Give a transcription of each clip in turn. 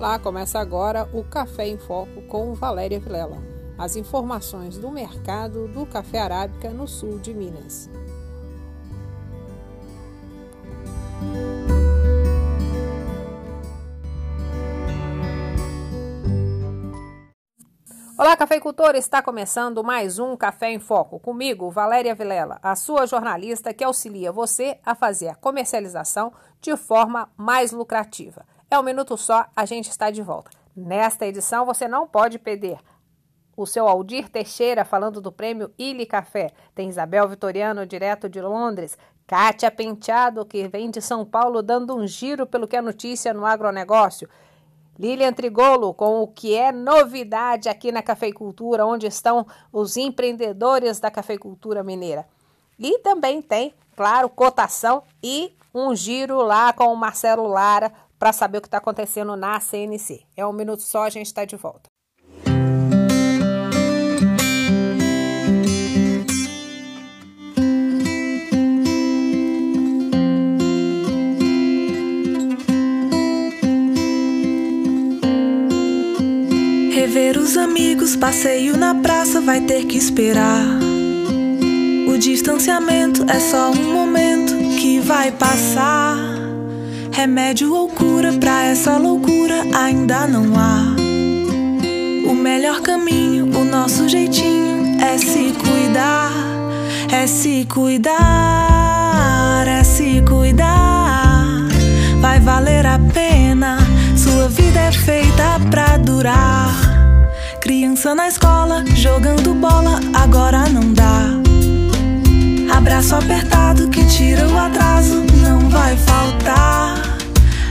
Olá, começa agora o Café em Foco com Valéria Vilela. As informações do mercado do café arábica no sul de Minas. Olá, cafeicultor! Está começando mais um Café em Foco. Comigo, Valéria Vilela, a sua jornalista que auxilia você a fazer a comercialização de forma mais lucrativa. É um minuto só, a gente está de volta. Nesta edição, você não pode perder o seu Aldir Teixeira falando do prêmio Ilha Café. Tem Isabel Vitoriano, direto de Londres. Kátia Penteado, que vem de São Paulo, dando um giro pelo que é notícia no agronegócio. Lilian Trigolo, com o que é novidade aqui na cafeicultura, onde estão os empreendedores da cafeicultura mineira. E também tem, claro, cotação e um giro lá com o Marcelo Lara para saber o que está acontecendo na CNC. É um minuto só, a gente está de volta. Rever os amigos, passeio na praça vai ter que esperar. O distanciamento é só um momento que vai passar. Remédio ou cura pra essa loucura ainda não há. O melhor caminho, o nosso jeitinho é se cuidar, é se cuidar, é se cuidar. Vai valer a pena, sua vida é feita pra durar. Criança na escola, jogando bola, agora não dá. Abraço apertado que tira o atraso, não vai faltar.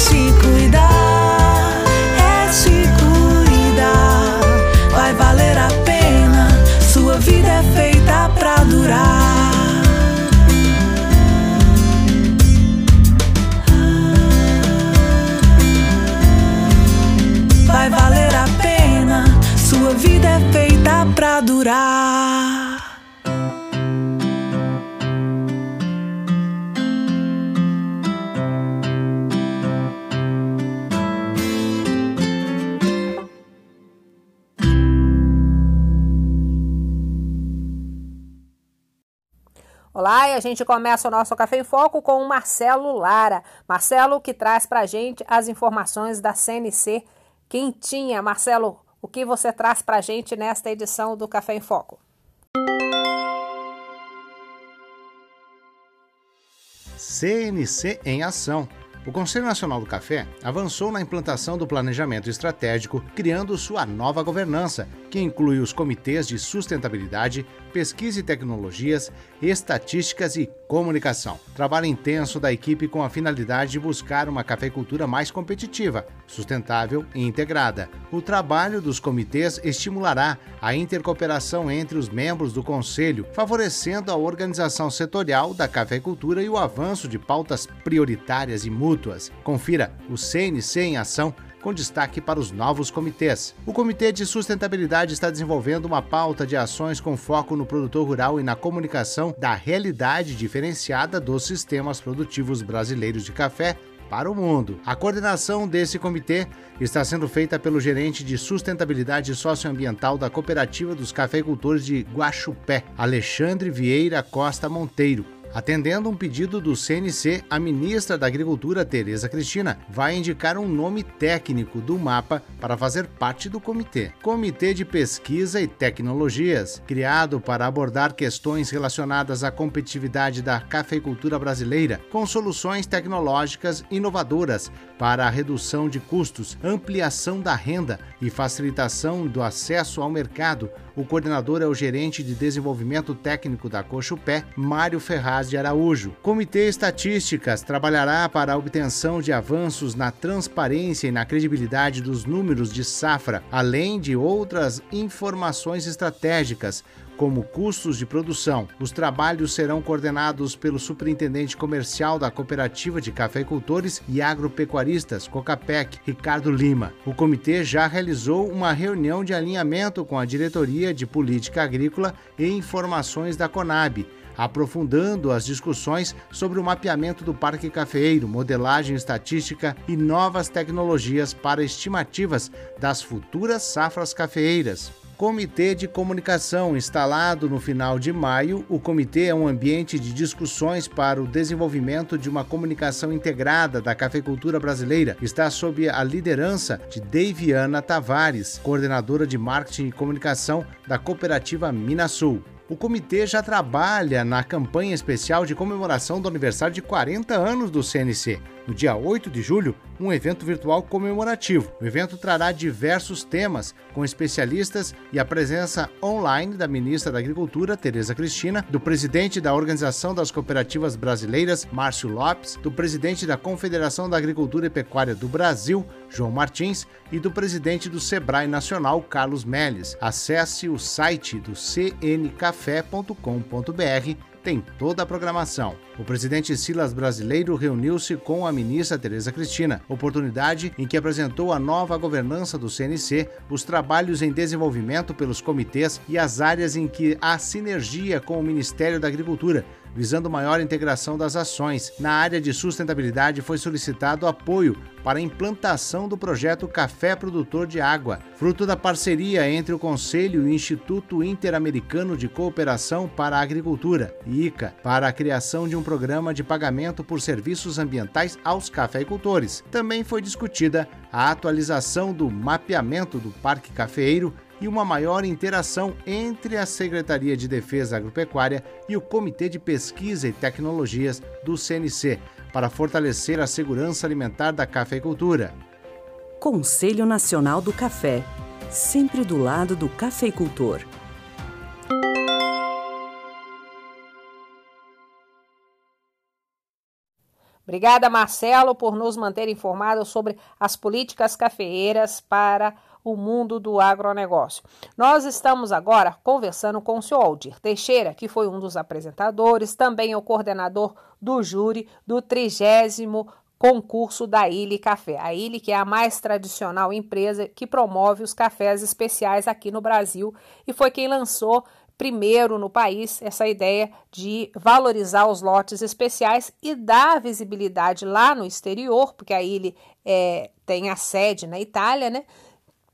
Se cuidar, e a gente começa o nosso Café em Foco com o Marcelo Lara. Marcelo que traz para a gente as informações da CNC quentinha. Marcelo, o que você traz para a gente nesta edição do Café em Foco? CNC em ação. O Conselho Nacional do Café avançou na implantação do planejamento estratégico, criando sua nova governança, que inclui os comitês de sustentabilidade, pesquisa e tecnologias, estatísticas e comunicação. Trabalho intenso da equipe com a finalidade de buscar uma cafeicultura mais competitiva, sustentável e integrada. O trabalho dos comitês estimulará a intercooperação entre os membros do conselho, favorecendo a organização setorial da cafeicultura e o avanço de pautas prioritárias e mútuas. Confira o CNC em ação com destaque para os novos comitês. O Comitê de Sustentabilidade está desenvolvendo uma pauta de ações com foco no produtor rural e na comunicação da realidade diferenciada dos sistemas produtivos brasileiros de café para o mundo. A coordenação desse comitê está sendo feita pelo gerente de sustentabilidade socioambiental da Cooperativa dos Cafeicultores de Guaxupé, Alexandre Vieira Costa Monteiro. Atendendo um pedido do CNC, a ministra da Agricultura, Tereza Cristina, vai indicar um nome técnico do mapa para fazer parte do comitê. Comitê de Pesquisa e Tecnologias, criado para abordar questões relacionadas à competitividade da cafeicultura brasileira, com soluções tecnológicas inovadoras para a redução de custos, ampliação da renda e facilitação do acesso ao mercado. O coordenador é o gerente de desenvolvimento técnico da Cochupé, Mário Ferraz de Araújo. Comitê Estatísticas trabalhará para a obtenção de avanços na transparência e na credibilidade dos números de safra, além de outras informações estratégicas como custos de produção. Os trabalhos serão coordenados pelo superintendente comercial da Cooperativa de Cafeicultores e Agropecuaristas, COCAPEC, Ricardo Lima. O comitê já realizou uma reunião de alinhamento com a Diretoria de Política Agrícola e Informações da CONAB aprofundando as discussões sobre o mapeamento do parque cafeeiro, modelagem estatística e novas tecnologias para estimativas das futuras safras cafeeiras. Comitê de Comunicação, instalado no final de maio, o comitê é um ambiente de discussões para o desenvolvimento de uma comunicação integrada da cafeicultura brasileira. Está sob a liderança de Daviana Tavares, coordenadora de marketing e comunicação da cooperativa Minasul o comitê já trabalha na campanha especial de comemoração do aniversário de 40 anos do CNC. No dia 8 de julho, um evento virtual comemorativo. O evento trará diversos temas, com especialistas e a presença online da ministra da Agricultura, Tereza Cristina, do presidente da Organização das Cooperativas Brasileiras, Márcio Lopes, do presidente da Confederação da Agricultura e Pecuária do Brasil, João Martins, e do presidente do Sebrae Nacional, Carlos Melles. Acesse o site do cncafé.com.br tem toda a programação. O presidente Silas Brasileiro reuniu-se com a ministra Tereza Cristina, oportunidade em que apresentou a nova governança do CNC, os trabalhos em desenvolvimento pelos comitês e as áreas em que há sinergia com o Ministério da Agricultura, visando maior integração das ações. Na área de sustentabilidade foi solicitado apoio para a implantação do projeto Café Produtor de Água, fruto da parceria entre o Conselho e o Instituto Interamericano de Cooperação para a Agricultura, ICA, para a criação de um programa de pagamento por serviços ambientais aos cafeicultores. Também foi discutida a atualização do mapeamento do Parque Cafeeiro e uma maior interação entre a Secretaria de Defesa Agropecuária e o Comitê de Pesquisa e Tecnologias do CNC, para fortalecer a segurança alimentar da cafeicultura. Conselho Nacional do Café sempre do lado do cafeicultor. Obrigada, Marcelo, por nos manter informados sobre as políticas cafeeiras para o mundo do agronegócio. Nós estamos agora conversando com o senhor Aldir Teixeira, que foi um dos apresentadores, também o coordenador do júri do trigésimo concurso da Ilha Café. A Ilha que é a mais tradicional empresa que promove os cafés especiais aqui no Brasil e foi quem lançou primeiro no país essa ideia de valorizar os lotes especiais e dar visibilidade lá no exterior, porque a Ilha é, tem a sede na Itália, né?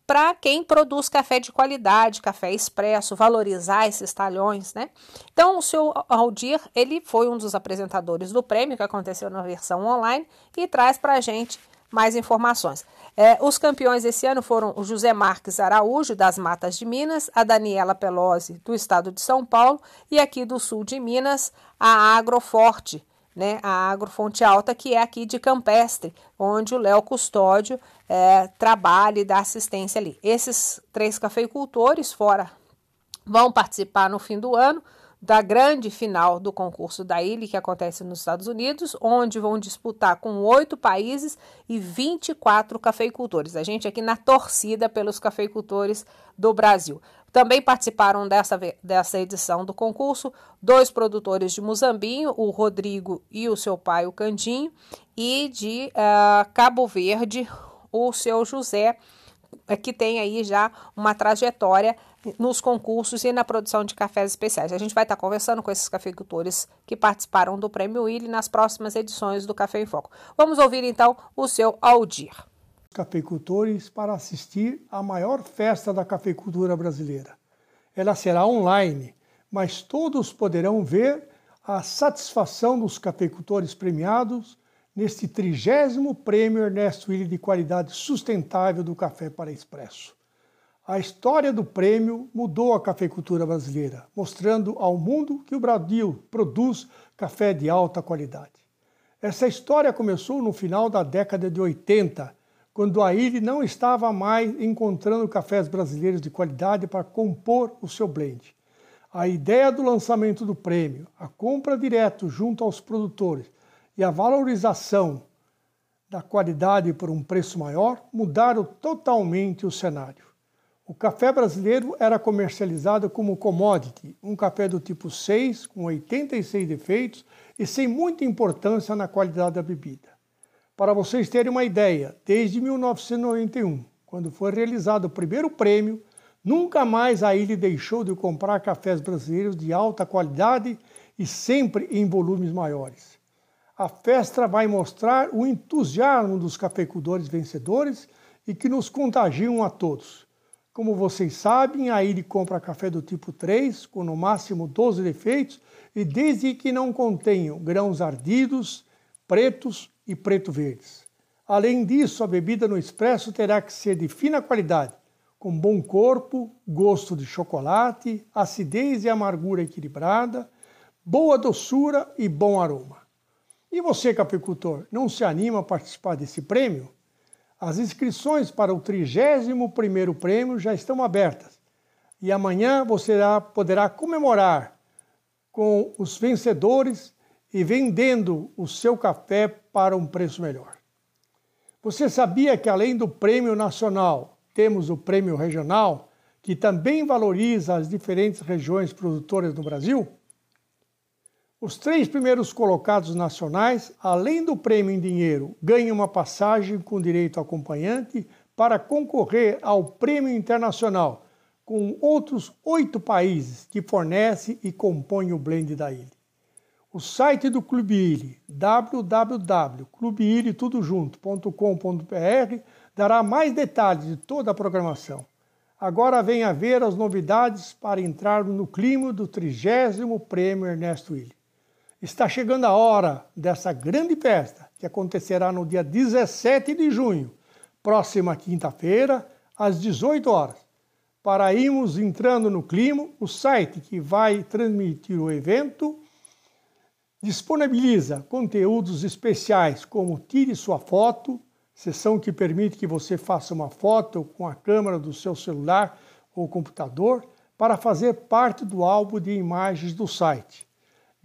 Para quem produz café de qualidade, café expresso, valorizar esses talhões, né? Então, o seu Aldir, ele foi um dos apresentadores do prêmio, que aconteceu na versão online, e traz para a gente mais informações. É, os campeões esse ano foram o José Marques Araújo, das Matas de Minas, a Daniela Pelosi, do estado de São Paulo, e aqui do sul de Minas, a Agroforte, né, a Agrofonte Alta, que é aqui de Campestre, onde o Léo Custódio é, trabalha e dá assistência ali. Esses três cafeicultores, fora, vão participar no fim do ano da grande final do concurso da ilha, que acontece nos Estados Unidos, onde vão disputar com oito países e 24 cafeicultores. A gente aqui na torcida pelos cafeicultores do Brasil. Também participaram dessa, dessa edição do concurso dois produtores de Muzambinho, o Rodrigo e o seu pai, o Candinho, e de uh, Cabo Verde, o seu José, eh, que tem aí já uma trajetória nos concursos e na produção de cafés especiais. A gente vai estar conversando com esses cafeicultores que participaram do Prêmio Willy nas próximas edições do Café em Foco. Vamos ouvir então o seu Aldir. Cafeicultores para assistir à maior festa da cafeicultura brasileira. Ela será online, mas todos poderão ver a satisfação dos cafeicultores premiados neste trigésimo Prêmio Ernesto Willi de Qualidade Sustentável do Café para Expresso. A história do prêmio mudou a cafeicultura brasileira, mostrando ao mundo que o Brasil produz café de alta qualidade. Essa história começou no final da década de 80, quando a ilha não estava mais encontrando cafés brasileiros de qualidade para compor o seu blend. A ideia do lançamento do prêmio, a compra direto junto aos produtores e a valorização da qualidade por um preço maior mudaram totalmente o cenário. O café brasileiro era comercializado como commodity, um café do tipo 6, com 86 defeitos e sem muita importância na qualidade da bebida. Para vocês terem uma ideia, desde 1991, quando foi realizado o primeiro prêmio, nunca mais a ilha deixou de comprar cafés brasileiros de alta qualidade e sempre em volumes maiores. A festa vai mostrar o entusiasmo dos cafeicultores vencedores e que nos contagiam a todos. Como vocês sabem, a IRI compra café do tipo 3, com no máximo 12 defeitos, e desde que não contenham grãos ardidos, pretos e preto-verdes. Além disso, a bebida no expresso terá que ser de fina qualidade, com bom corpo, gosto de chocolate, acidez e amargura equilibrada, boa doçura e bom aroma. E você, cafeicultor, não se anima a participar desse prêmio? As inscrições para o 31º prêmio já estão abertas e amanhã você poderá comemorar com os vencedores e vendendo o seu café para um preço melhor. Você sabia que além do prêmio nacional, temos o prêmio regional, que também valoriza as diferentes regiões produtoras no Brasil? Os três primeiros colocados nacionais, além do prêmio em dinheiro, ganham uma passagem com direito acompanhante para concorrer ao prêmio internacional, com outros oito países que fornecem e compõem o blend da ilha. O site do Clube Ilha, www.clubeilha.com.br, dará mais detalhes de toda a programação. Agora venha ver as novidades para entrar no clima do 30 Prêmio Ernesto Willi. Está chegando a hora dessa grande festa, que acontecerá no dia 17 de junho, próxima quinta-feira, às 18 horas. Para irmos entrando no clima, o site que vai transmitir o evento disponibiliza conteúdos especiais como Tire Sua Foto, sessão que permite que você faça uma foto com a câmera do seu celular ou computador para fazer parte do álbum de imagens do site.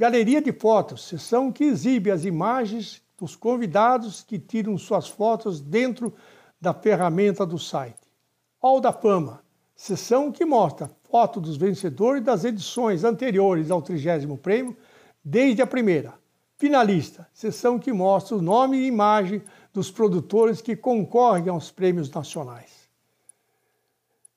Galeria de fotos, sessão que exibe as imagens dos convidados que tiram suas fotos dentro da ferramenta do site. Hall da Fama, sessão que mostra foto dos vencedores das edições anteriores ao 30 prêmio, desde a primeira. Finalista, sessão que mostra o nome e imagem dos produtores que concorrem aos prêmios nacionais.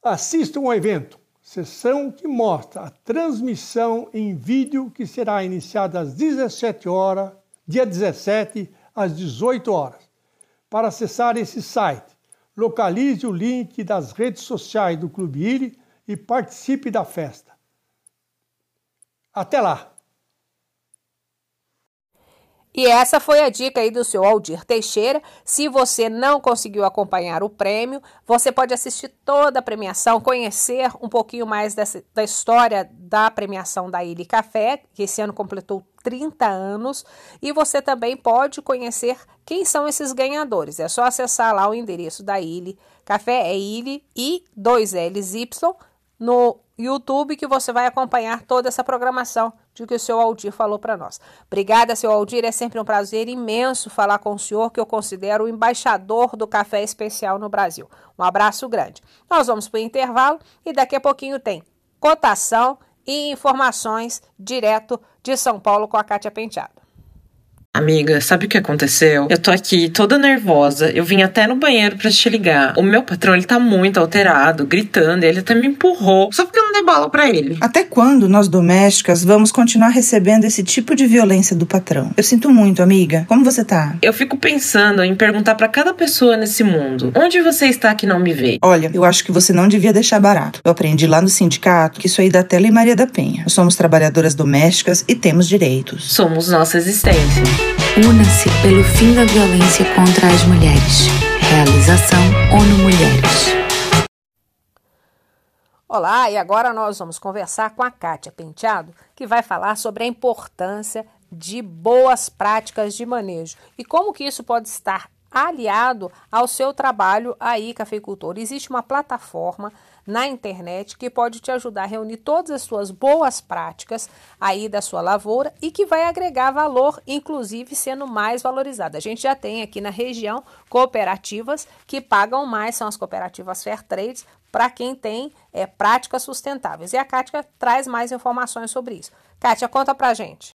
Assistam ao evento sessão que mostra a transmissão em vídeo que será iniciada às 17 horas, dia 17, às 18 horas. Para acessar esse site, localize o link das redes sociais do Clube IRI e participe da festa. Até lá! E essa foi a dica aí do seu Aldir Teixeira. Se você não conseguiu acompanhar o prêmio, você pode assistir toda a premiação, conhecer um pouquinho mais dessa, da história da premiação da Ilha Café, que esse ano completou 30 anos, e você também pode conhecer quem são esses ganhadores. É só acessar lá o endereço da Ilha Café, é Ilha e 2 L's Y no YouTube que você vai acompanhar toda essa programação de que o seu Aldir falou para nós. Obrigada, seu Aldir. É sempre um prazer imenso falar com o senhor, que eu considero o embaixador do café especial no Brasil. Um abraço grande. Nós vamos para o intervalo e daqui a pouquinho tem cotação e informações direto de São Paulo com a Kátia Penteado. Amiga, sabe o que aconteceu? Eu tô aqui toda nervosa. Eu vim até no banheiro para te ligar. O meu patrão, ele tá muito alterado, gritando. Ele até me empurrou. Só porque eu não dei bola para ele. Até quando nós domésticas vamos continuar recebendo esse tipo de violência do patrão? Eu sinto muito, amiga. Como você tá? Eu fico pensando em perguntar para cada pessoa nesse mundo: onde você está que não me vê? Olha, eu acho que você não devia deixar barato. Eu aprendi lá no sindicato que isso aí dá tela e Maria da Penha. Nós somos trabalhadoras domésticas e temos direitos. Somos nossa existência. Una-se pelo fim da violência contra as mulheres. Realização ONU Mulheres. Olá, e agora nós vamos conversar com a Kátia Penteado, que vai falar sobre a importância de boas práticas de manejo e como que isso pode estar aliado ao seu trabalho aí, cafeicultor. Existe uma plataforma na internet que pode te ajudar a reunir todas as suas boas práticas aí da sua lavoura e que vai agregar valor, inclusive sendo mais valorizada. A gente já tem aqui na região cooperativas que pagam mais, são as cooperativas Fair Trades, para quem tem é, práticas sustentáveis. E a Kátia traz mais informações sobre isso. Kátia, conta pra gente.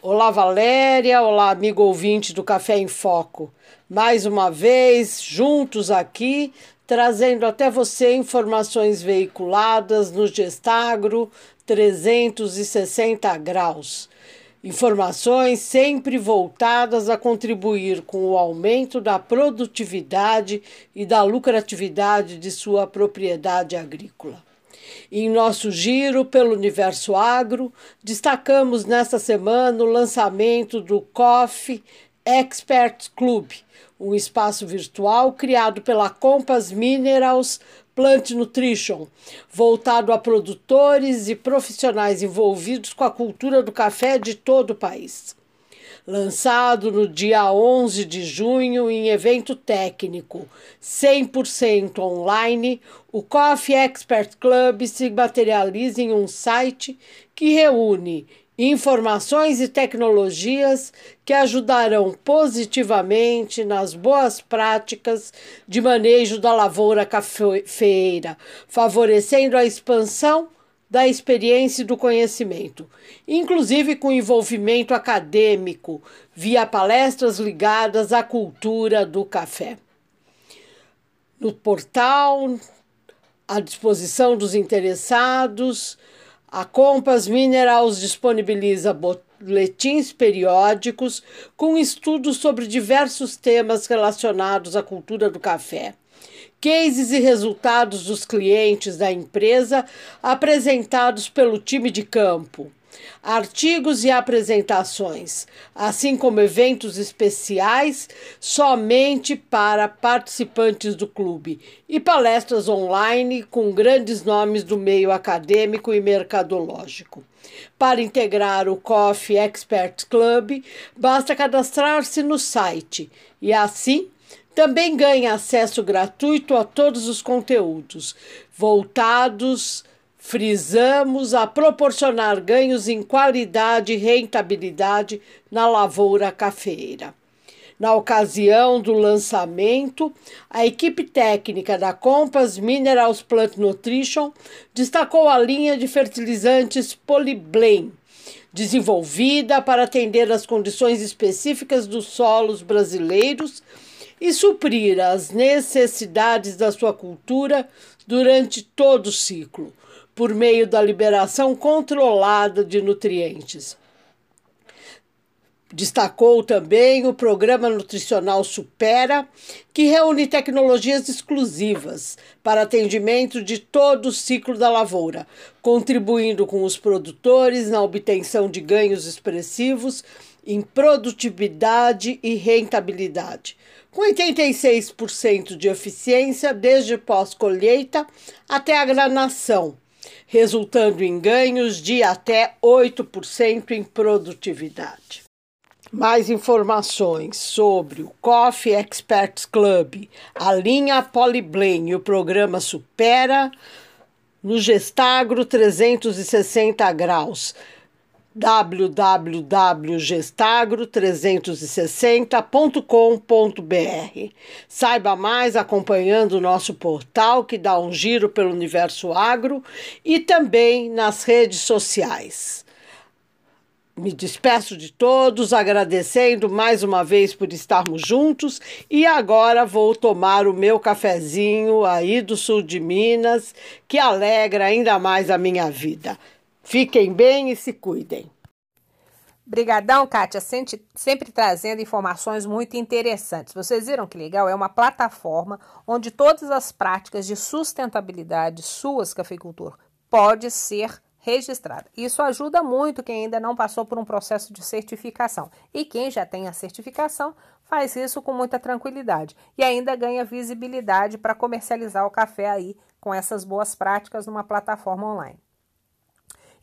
Olá, Valéria. Olá, amigo ouvinte do Café em Foco. Mais uma vez, juntos aqui, trazendo até você informações veiculadas no Gestagro 360 graus. Informações sempre voltadas a contribuir com o aumento da produtividade e da lucratividade de sua propriedade agrícola. Em nosso giro pelo universo agro, destacamos nesta semana o lançamento do Coffee Expert Club, um espaço virtual criado pela Compass Minerals Plant Nutrition, voltado a produtores e profissionais envolvidos com a cultura do café de todo o país. Lançado no dia 11 de junho em evento técnico 100% online, o Coffee Expert Club se materializa em um site que reúne informações e tecnologias que ajudarão positivamente nas boas práticas de manejo da lavoura cafeeira, favorecendo a expansão da experiência e do conhecimento, inclusive com envolvimento acadêmico, via palestras ligadas à cultura do café. No portal, à disposição dos interessados, a Compass Minerals disponibiliza boletins periódicos com estudos sobre diversos temas relacionados à cultura do café. Cases e resultados dos clientes da empresa apresentados pelo time de campo artigos e apresentações, assim como eventos especiais somente para participantes do clube e palestras online com grandes nomes do meio acadêmico e mercadológico. Para integrar o Coffee Expert Club, basta cadastrar-se no site e assim também ganha acesso gratuito a todos os conteúdos voltados frisamos a proporcionar ganhos em qualidade e rentabilidade na lavoura cafeira. Na ocasião do lançamento, a equipe técnica da Compass Minerals Plant Nutrition destacou a linha de fertilizantes Polyblend, desenvolvida para atender às condições específicas dos solos brasileiros e suprir as necessidades da sua cultura durante todo o ciclo por meio da liberação controlada de nutrientes. Destacou também o Programa Nutricional Supera, que reúne tecnologias exclusivas para atendimento de todo o ciclo da lavoura, contribuindo com os produtores na obtenção de ganhos expressivos em produtividade e rentabilidade, com 86% de eficiência desde pós-colheita até a granação resultando em ganhos de até 8% em produtividade. Mais informações sobre o Coffee Experts Club, a linha Polyblend e o programa Supera no Gestagro 360 graus www.gestagro360.com.br. Saiba mais acompanhando o nosso portal que dá um giro pelo universo agro e também nas redes sociais. Me despeço de todos, agradecendo mais uma vez por estarmos juntos e agora vou tomar o meu cafezinho aí do sul de Minas, que alegra ainda mais a minha vida. Fiquem bem e se cuidem. Brigadão, Kátia, sempre, sempre, trazendo informações muito interessantes. Vocês viram que legal? É uma plataforma onde todas as práticas de sustentabilidade suas, cafeicultor, pode ser registrada. Isso ajuda muito quem ainda não passou por um processo de certificação. E quem já tem a certificação faz isso com muita tranquilidade e ainda ganha visibilidade para comercializar o café aí com essas boas práticas numa plataforma online.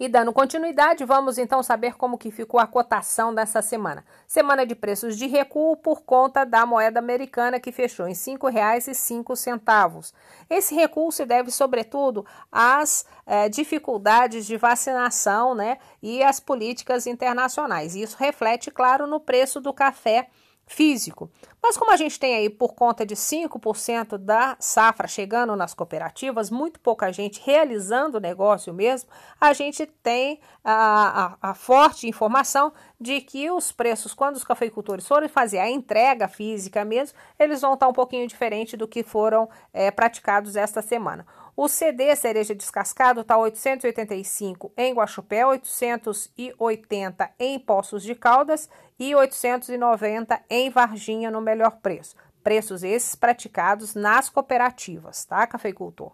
E dando continuidade, vamos então saber como que ficou a cotação dessa semana. Semana de preços de recuo por conta da moeda americana que fechou em R$ 5,05. Esse recuo se deve, sobretudo, às eh, dificuldades de vacinação né, e às políticas internacionais. Isso reflete, claro, no preço do café físico. Mas como a gente tem aí por conta de 5% da safra chegando nas cooperativas, muito pouca gente realizando o negócio mesmo, a gente tem a, a, a, forte informação de que os preços, quando os cafeicultores forem fazer a entrega física mesmo, eles vão estar um pouquinho diferente do que foram é, praticados esta semana. O CD cereja descascado está 885 em Guaxupé, 880 em Poços de Caldas e 890 em Varginha no melhor preço. Preços esses praticados nas cooperativas, tá, cafeicultor?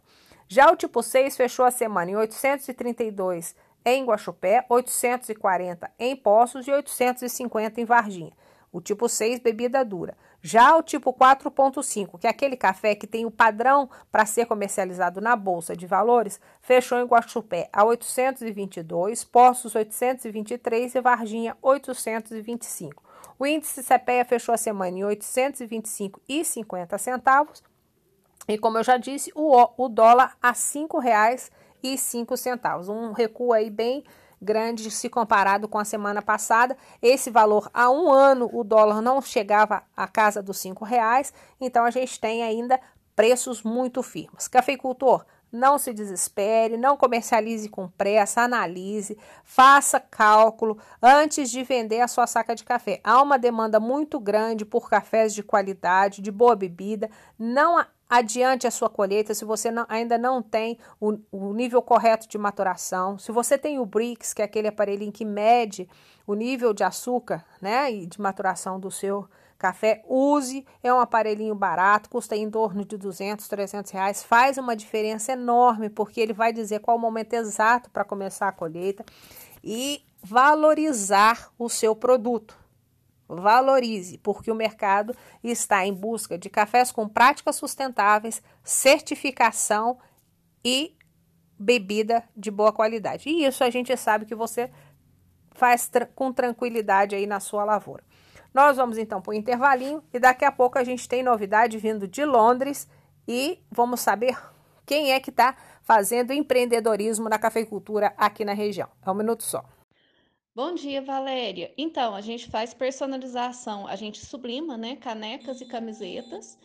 Já o tipo 6 fechou a semana em 832 em Guaxupé, 840 em Poços e 850 em Varginha. O tipo 6, bebida dura. Já o tipo 4.5, que é aquele café que tem o padrão para ser comercializado na Bolsa de Valores, fechou em Guaxupé a 822, Poços 823 e Varginha 825. O índice CPEA fechou a semana em 825,50 centavos. E como eu já disse, o, o dólar a R$ 5,05. Um recuo aí bem grande se comparado com a semana passada. Esse valor há um ano o dólar não chegava à casa dos cinco reais, então a gente tem ainda preços muito firmes. Cafeicultor, não se desespere, não comercialize com pressa, analise, faça cálculo antes de vender a sua saca de café. Há uma demanda muito grande por cafés de qualidade, de boa bebida. Não adiante a sua colheita se você não, ainda não tem o, o, nível correto de maturação. Se você tem o BRICS, que é aquele aparelhinho que mede o nível de açúcar né, e de maturação do seu café, use. É um aparelhinho barato, custa em torno de 200, 300 reais. Faz uma diferença enorme, porque ele vai dizer qual o momento exato para começar a colheita e valorizar o seu produto. Valorize, porque o mercado está em busca de cafés com práticas sustentáveis, certificação e bebida de boa qualidade. E isso a gente sabe que você faz tra com tranquilidade aí na sua lavoura. Nós vamos então para o intervalinho e daqui a pouco a gente tem novidade vindo de Londres e vamos saber quem é que está fazendo empreendedorismo na cafeicultura aqui na região. É um minuto só. Bom dia, Valéria. Então, a gente faz personalização, a gente sublima, né, canecas e camisetas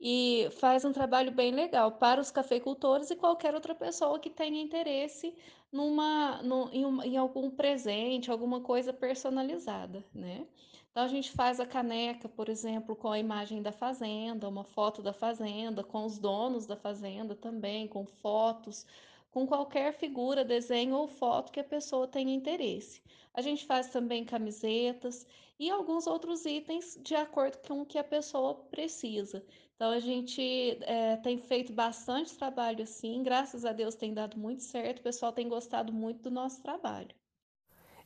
e faz um trabalho bem legal para os cafeicultores e qualquer outra pessoa que tenha interesse numa, em, em algum presente, alguma coisa personalizada, né? Então, a gente faz a caneca, por exemplo, com a imagem da fazenda, uma foto da fazenda, com os donos da fazenda também, com fotos, com qualquer figura, desenho ou foto que a pessoa tenha interesse. A gente faz também camisetas e alguns outros itens de acordo com o que a pessoa precisa. Então a gente é, tem feito bastante trabalho assim, graças a Deus tem dado muito certo, o pessoal tem gostado muito do nosso trabalho.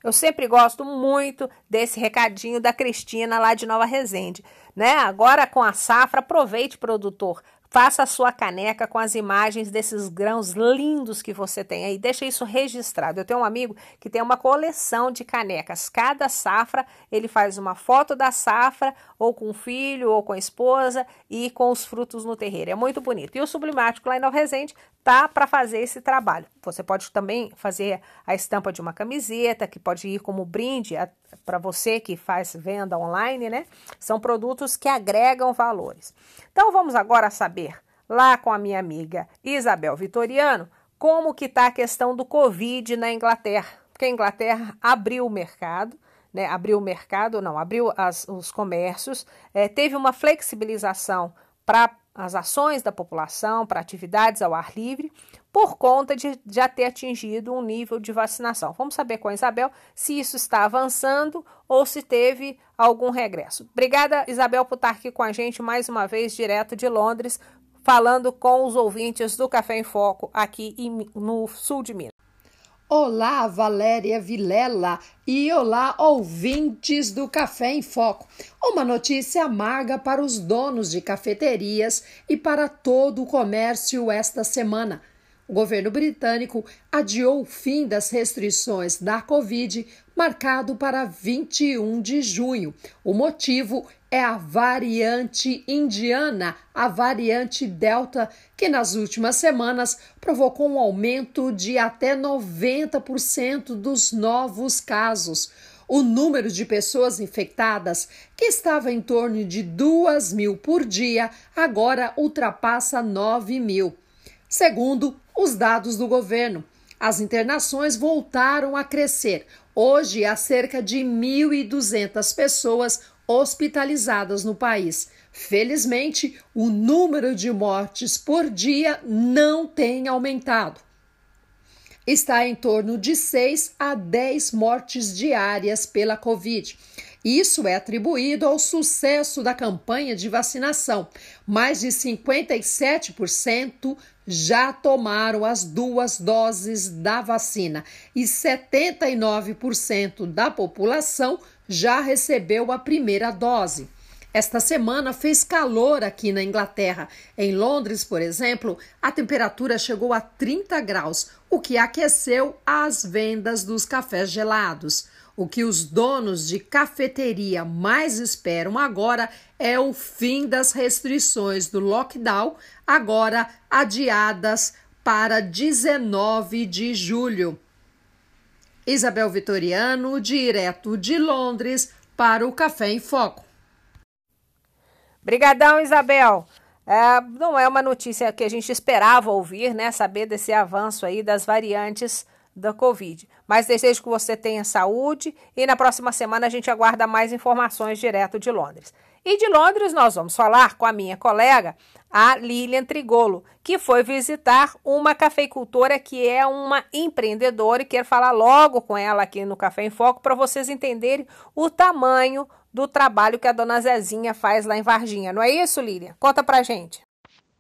Eu sempre gosto muito desse recadinho da Cristina lá de Nova Resende, né? Agora com a safra, aproveite produtor, Faça a sua caneca com as imagens desses grãos lindos que você tem aí. Deixa isso registrado. Eu tenho um amigo que tem uma coleção de canecas. Cada safra ele faz uma foto da safra, ou com o filho, ou com a esposa, e com os frutos no terreiro. É muito bonito. E o Sublimático lá em Nova Resende tá para fazer esse trabalho. Você pode também fazer a estampa de uma camiseta, que pode ir como brinde para você que faz venda online, né? São produtos que agregam valores. Então vamos agora saber lá com a minha amiga Isabel Vitoriano como que está a questão do Covid na Inglaterra. Porque a Inglaterra abriu o mercado, né? Abriu o mercado, não, abriu as, os comércios, é, teve uma flexibilização para as ações da população, para atividades ao ar livre, por conta de já ter atingido um nível de vacinação. Vamos saber com a Isabel se isso está avançando ou se teve algum regresso. Obrigada, Isabel, por estar aqui com a gente mais uma vez, direto de Londres, falando com os ouvintes do Café em Foco aqui no sul de Minas. Olá, Valéria Vilela e olá, ouvintes do Café em Foco. Uma notícia amarga para os donos de cafeterias e para todo o comércio esta semana. O governo britânico adiou o fim das restrições da Covid, marcado para 21 de junho. O motivo é a variante indiana, a variante Delta, que nas últimas semanas provocou um aumento de até 90% dos novos casos. O número de pessoas infectadas, que estava em torno de 2 mil por dia, agora ultrapassa 9 mil. Segundo os dados do governo, as internações voltaram a crescer. Hoje há cerca de 1.200 pessoas hospitalizadas no país. Felizmente, o número de mortes por dia não tem aumentado. Está em torno de 6 a 10 mortes diárias pela Covid. Isso é atribuído ao sucesso da campanha de vacinação. Mais de 57% já tomaram as duas doses da vacina e 79% da população já recebeu a primeira dose. Esta semana fez calor aqui na Inglaterra. Em Londres, por exemplo, a temperatura chegou a 30 graus, o que aqueceu as vendas dos cafés gelados. O que os donos de cafeteria mais esperam agora é o fim das restrições do lockdown, agora adiadas para 19 de julho. Isabel Vitoriano, direto de Londres, para o Café em Foco. Brigadão, Isabel. É, não é uma notícia que a gente esperava ouvir, né? Saber desse avanço aí das variantes da Covid. Mas desejo que você tenha saúde e na próxima semana a gente aguarda mais informações direto de Londres. E de Londres nós vamos falar com a minha colega, a Lilian Trigolo, que foi visitar uma cafeicultora que é uma empreendedora e quero falar logo com ela aqui no Café em Foco para vocês entenderem o tamanho do trabalho que a dona Zezinha faz lá em Varginha. Não é isso, Lilian? Conta pra gente.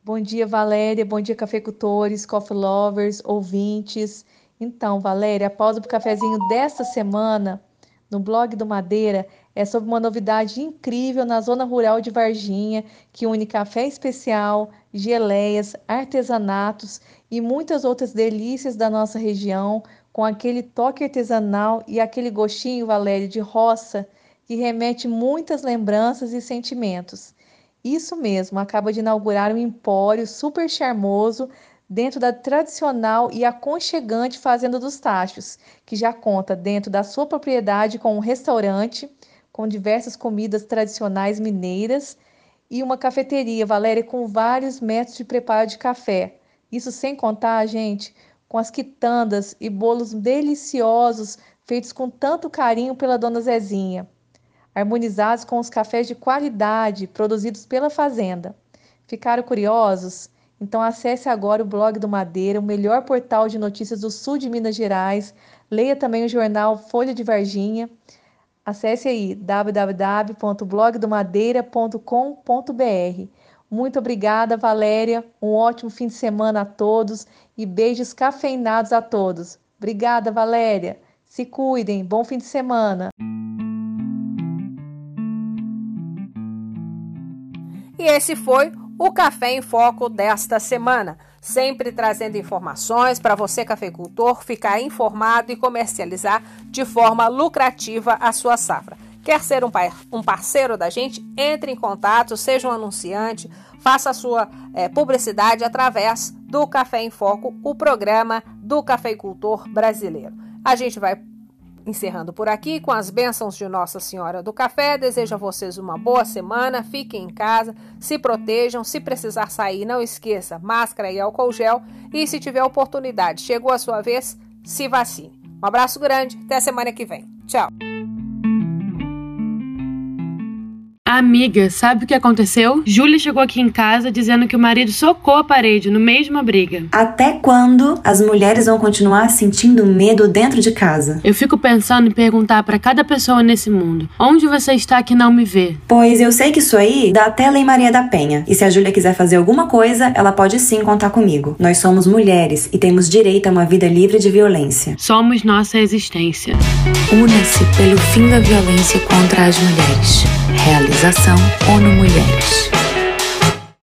Bom dia, Valéria. Bom dia, cafeicultores, coffee lovers, ouvintes. Então, Valéria, a pausa para o cafezinho desta semana no blog do Madeira é sobre uma novidade incrível na zona rural de Varginha, que une café especial, geleias, artesanatos e muitas outras delícias da nossa região, com aquele toque artesanal e aquele gostinho, Valéria, de roça, que remete muitas lembranças e sentimentos. Isso mesmo, acaba de inaugurar um empório super charmoso dentro da tradicional e aconchegante Fazenda dos Tachos, que já conta dentro da sua propriedade com um restaurante com diversas comidas tradicionais mineiras e uma cafeteria, Valéria, com vários métodos de preparo de café. Isso sem contar, gente, com as quitandas e bolos deliciosos feitos com tanto carinho pela dona Zezinha, harmonizados com os cafés de qualidade produzidos pela fazenda. Ficaram curiosos? Então acesse agora o blog do Madeira, o melhor portal de notícias do sul de Minas Gerais. Leia também o jornal Folha de Varginha. Acesse aí www.blogdomadeira.com.br. Muito obrigada, Valéria. Um ótimo fim de semana a todos e beijos cafeinados a todos. Obrigada, Valéria. Se cuidem. Bom fim de semana. E esse foi o Café em Foco desta semana, sempre trazendo informações para você, cafeicultor, ficar informado e comercializar de forma lucrativa a sua safra. Quer ser um, um parceiro da gente? Entre em contato, seja um anunciante, faça a sua é, publicidade através do Café em Foco, o programa do cafeicultor brasileiro. A gente vai encerrando por aqui com as bênçãos de Nossa Senhora do Café. Desejo a vocês uma boa semana. Fiquem em casa, se protejam. Se precisar sair, não esqueça máscara e álcool gel. E se tiver oportunidade, chegou a sua vez, se vacine. Um abraço grande, até semana que vem. Tchau. Amiga, sabe o que aconteceu? Júlia chegou aqui em casa dizendo que o marido socou a parede no mesma briga. Até quando as mulheres vão continuar sentindo medo dentro de casa? Eu fico pensando em perguntar para cada pessoa nesse mundo: onde você está que não me vê? Pois eu sei que isso aí dá até Lei Maria da Penha. E se a Júlia quiser fazer alguma coisa, ela pode sim contar comigo. Nós somos mulheres e temos direito a uma vida livre de violência. Somos nossa existência. Una-se pelo fim da violência contra as mulheres. Realização ONU Mulheres.